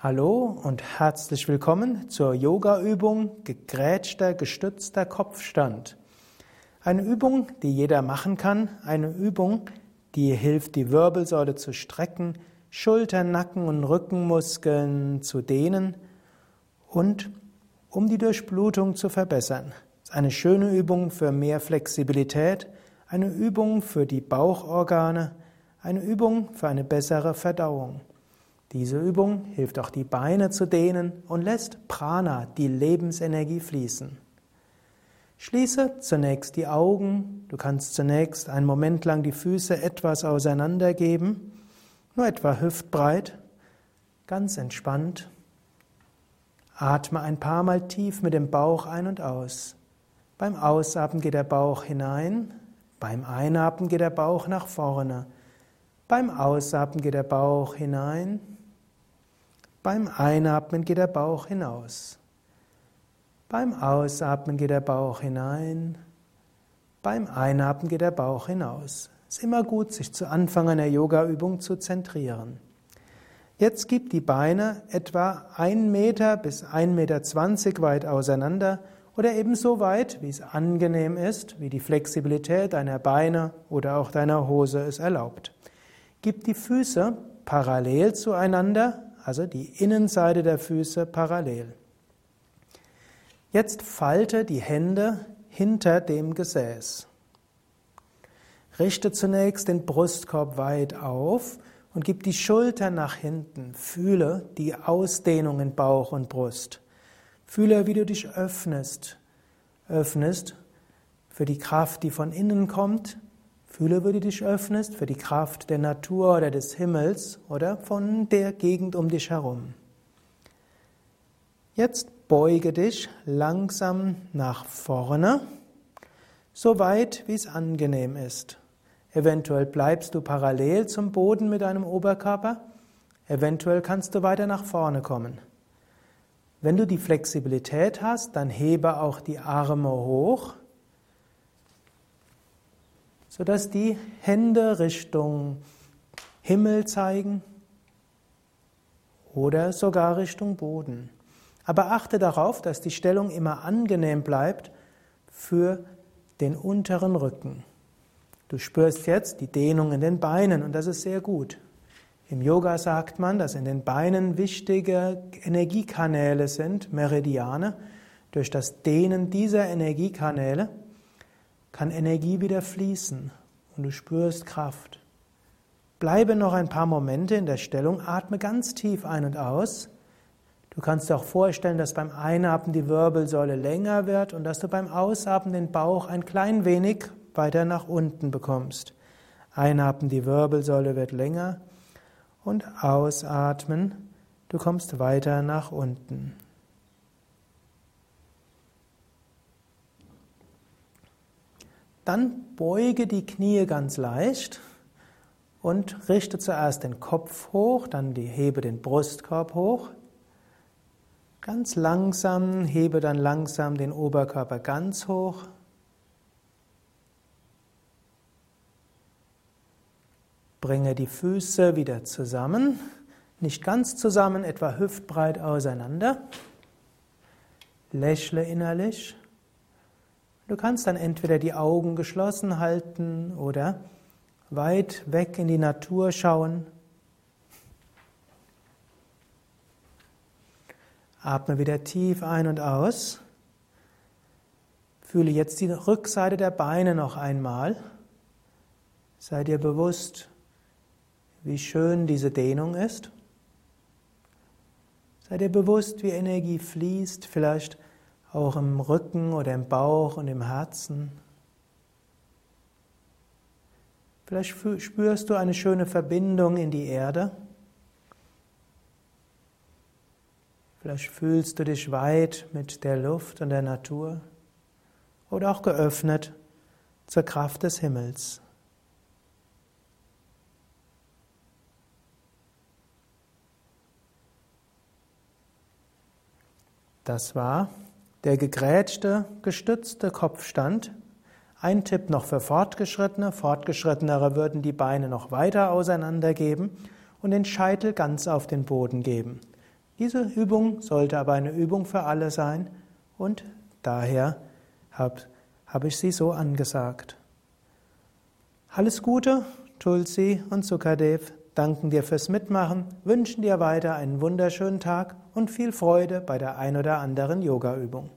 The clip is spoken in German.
Hallo und herzlich willkommen zur Yoga-Übung gegrätschter, gestützter Kopfstand. Eine Übung, die jeder machen kann, eine Übung, die hilft, die Wirbelsäule zu strecken, Schultern, Nacken und Rückenmuskeln zu dehnen und um die Durchblutung zu verbessern. Es ist eine schöne Übung für mehr Flexibilität, eine Übung für die Bauchorgane, eine Übung für eine bessere Verdauung. Diese Übung hilft auch die Beine zu dehnen und lässt Prana, die Lebensenergie, fließen. Schließe zunächst die Augen. Du kannst zunächst einen Moment lang die Füße etwas auseinandergeben, nur etwa hüftbreit, ganz entspannt. Atme ein paar Mal tief mit dem Bauch ein und aus. Beim Ausatmen geht der Bauch hinein, beim Einatmen geht der Bauch nach vorne, beim Ausatmen geht der Bauch hinein, beim Einatmen geht der Bauch hinaus. Beim Ausatmen geht der Bauch hinein. Beim Einatmen geht der Bauch hinaus. Es ist immer gut, sich zu Anfang einer Yoga-Übung zu zentrieren. Jetzt gib die Beine etwa 1 Meter bis 1,20 Meter weit auseinander oder ebenso weit, wie es angenehm ist, wie die Flexibilität deiner Beine oder auch deiner Hose es erlaubt. Gib die Füße parallel zueinander also die Innenseite der Füße parallel. Jetzt falte die Hände hinter dem Gesäß. Richte zunächst den Brustkorb weit auf und gib die Schultern nach hinten. Fühle die Ausdehnung in Bauch und Brust. Fühle, wie du dich öffnest. Öffnest für die Kraft, die von innen kommt, Fühle, wie du dich öffnest für die Kraft der Natur oder des Himmels oder von der Gegend um dich herum. Jetzt beuge dich langsam nach vorne, so weit wie es angenehm ist. Eventuell bleibst du parallel zum Boden mit deinem Oberkörper, eventuell kannst du weiter nach vorne kommen. Wenn du die Flexibilität hast, dann hebe auch die Arme hoch sodass die Hände Richtung Himmel zeigen oder sogar Richtung Boden. Aber achte darauf, dass die Stellung immer angenehm bleibt für den unteren Rücken. Du spürst jetzt die Dehnung in den Beinen und das ist sehr gut. Im Yoga sagt man, dass in den Beinen wichtige Energiekanäle sind, Meridiane. Durch das Dehnen dieser Energiekanäle kann Energie wieder fließen und du spürst Kraft. Bleibe noch ein paar Momente in der Stellung, atme ganz tief ein und aus. Du kannst dir auch vorstellen, dass beim Einatmen die Wirbelsäule länger wird und dass du beim Ausatmen den Bauch ein klein wenig weiter nach unten bekommst. Einatmen, die Wirbelsäule wird länger und ausatmen, du kommst weiter nach unten. Dann beuge die Knie ganz leicht und richte zuerst den Kopf hoch, dann die, hebe den Brustkorb hoch. Ganz langsam, hebe dann langsam den Oberkörper ganz hoch. Bringe die Füße wieder zusammen, nicht ganz zusammen, etwa hüftbreit auseinander. Lächle innerlich. Du kannst dann entweder die Augen geschlossen halten oder weit weg in die Natur schauen. Atme wieder tief ein und aus. Fühle jetzt die Rückseite der Beine noch einmal. Sei dir bewusst, wie schön diese Dehnung ist. Sei dir bewusst, wie Energie fließt, vielleicht auch im Rücken oder im Bauch und im Herzen. Vielleicht spürst du eine schöne Verbindung in die Erde. Vielleicht fühlst du dich weit mit der Luft und der Natur oder auch geöffnet zur Kraft des Himmels. Das war der gegrätschte, gestützte Kopfstand. Ein Tipp noch für Fortgeschrittene. Fortgeschrittenere würden die Beine noch weiter auseinandergeben und den Scheitel ganz auf den Boden geben. Diese Übung sollte aber eine Übung für alle sein und daher habe hab ich sie so angesagt. Alles Gute, Tulsi und Sukadev danken dir fürs Mitmachen, wünschen dir weiter einen wunderschönen Tag und viel Freude bei der ein oder anderen Yogaübung.